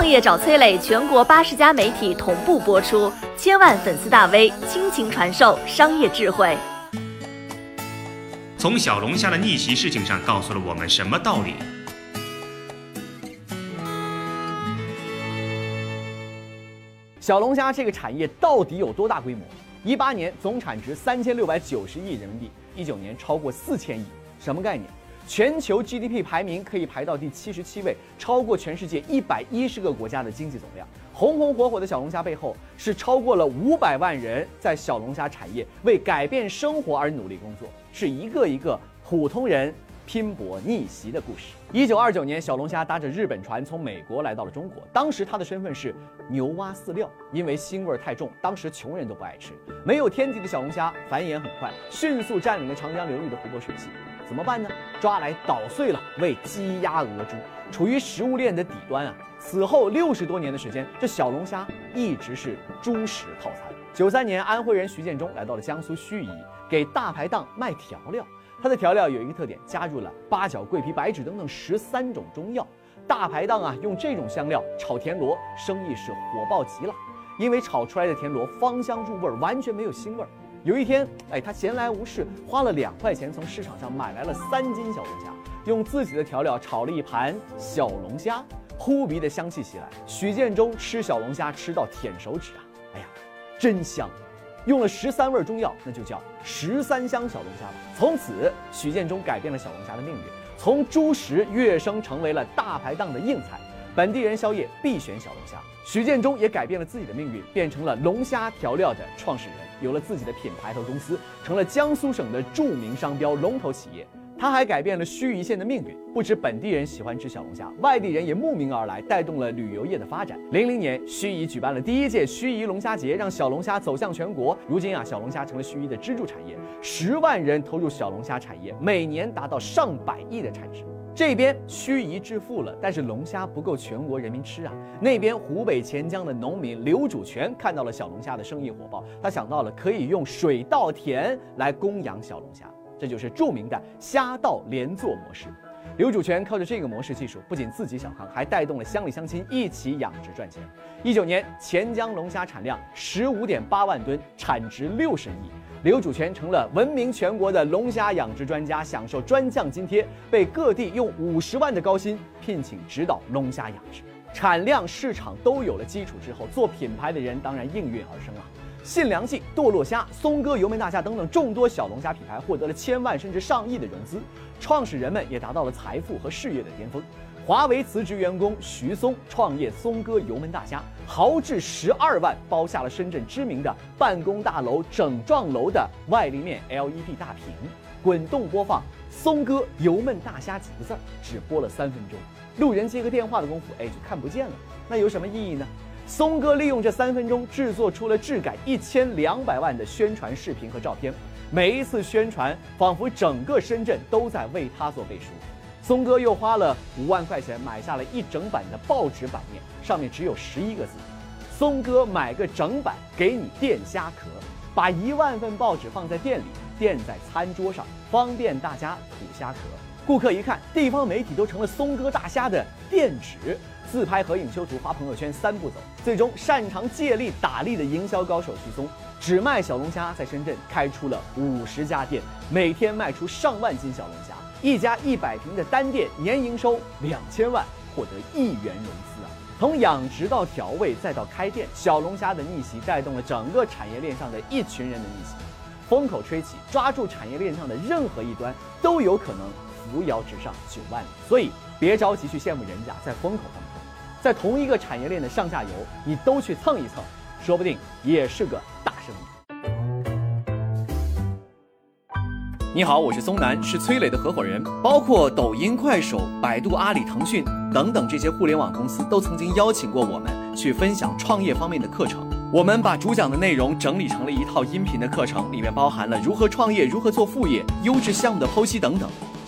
创业找崔磊，全国八十家媒体同步播出，千万粉丝大 V 倾情传授商业智慧。从小龙虾的逆袭事情上告诉了我们什么道理？小龙虾这个产业到底有多大规模？一八年总产值三千六百九十亿人民币，一九年超过四千亿，什么概念？全球 GDP 排名可以排到第七十七位，超过全世界一百一十个国家的经济总量。红红火火的小龙虾背后，是超过了五百万人在小龙虾产业为改变生活而努力工作，是一个一个普通人。拼搏逆袭的故事。一九二九年，小龙虾搭着日本船从美国来到了中国。当时它的身份是牛蛙饲料，因为腥味太重，当时穷人都不爱吃。没有天敌的小龙虾繁衍很快，迅速占领了长江流域的湖泊水系。怎么办呢？抓来捣碎了，喂鸡鸭鹅猪，处于食物链的底端啊。此后六十多年的时间，这小龙虾一直是猪食套餐。九三年，安徽人徐建中来到了江苏盱眙，给大排档卖调料。它的调料有一个特点，加入了八角、桂皮、白芷等等十三种中药。大排档啊，用这种香料炒田螺，生意是火爆极了。因为炒出来的田螺芳香入味儿，完全没有腥味儿。有一天，哎，他闲来无事，花了两块钱从市场上买来了三斤小龙虾，用自己的调料炒了一盘小龙虾，扑鼻的香气袭来。许建中吃小龙虾吃到舔手指啊，哎呀，真香！用了十三味中药，那就叫十三香小龙虾了。从此，许建中改变了小龙虾的命运，从猪食跃升成为了大排档的硬菜。本地人宵夜必选小龙虾。许建中也改变了自己的命运，变成了龙虾调料的创始人，有了自己的品牌和公司，成了江苏省的著名商标龙头企业。他还改变了盱眙县的命运，不止本地人喜欢吃小龙虾，外地人也慕名而来，带动了旅游业的发展。零零年，盱眙举办了第一届盱眙龙虾节，让小龙虾走向全国。如今啊，小龙虾成了盱眙的支柱产业，十万人投入小龙虾产业，每年达到上百亿的产值。这边盱眙致富了，但是龙虾不够全国人民吃啊。那边湖北潜江的农民刘主全看到了小龙虾的生意火爆，他想到了可以用水稻田来供养小龙虾。这就是著名的虾稻连坐模式。刘主权靠着这个模式技术，不仅自己小康，还带动了乡里乡亲一起养殖赚钱。一九年，钱江龙虾产量十五点八万吨，产值六十亿。刘主权成了闻名全国的龙虾养殖专家，享受专项津贴，被各地用五十万的高薪聘请指导龙虾养殖。产量、市场都有了基础之后，做品牌的人当然应运而生了。信良记、堕落虾、松哥油焖大虾等等众多小龙虾品牌获得了千万甚至上亿的融资，创始人们也达到了财富和事业的巅峰。华为辞职员工徐松创业松哥油焖大虾，豪掷十二万包下了深圳知名的办公大楼整幢楼的外立面 LED 大屏，滚动播放松哥油焖大虾几个字儿，只播了三分钟，路人接个电话的功夫，哎就看不见了。那有什么意义呢？松哥利用这三分钟制作出了质感一千两百万的宣传视频和照片，每一次宣传仿佛整个深圳都在为他做背书。松哥又花了五万块钱买下了一整版的报纸版面，上面只有十一个字：“松哥买个整版给你垫虾壳。”把一万份报纸放在店里，垫在餐桌上，方便大家吐虾壳。顾客一看，地方媒体都成了松哥大虾的垫纸。自拍合影修图发朋友圈三步走，最终擅长借力打力的营销高手徐松，只卖小龙虾，在深圳开出了五十家店，每天卖出上万斤小龙虾，一家一百平的单店年营收两千万，获得亿元融资啊！从养殖到调味再到开店，小龙虾的逆袭带动了整个产业链上的一群人的逆袭。风口吹起，抓住产业链上的任何一端，都有可能扶摇直上九万里。所以别着急去羡慕人家在风口当中。在同一个产业链的上下游，你都去蹭一蹭，说不定也是个大生意。你好，我是松南，是崔磊的合伙人。包括抖音、快手、百度、阿里、腾讯等等这些互联网公司，都曾经邀请过我们去分享创业方面的课程。我们把主讲的内容整理成了一套音频的课程，里面包含了如何创业、如何做副业、优质项目的剖析等等，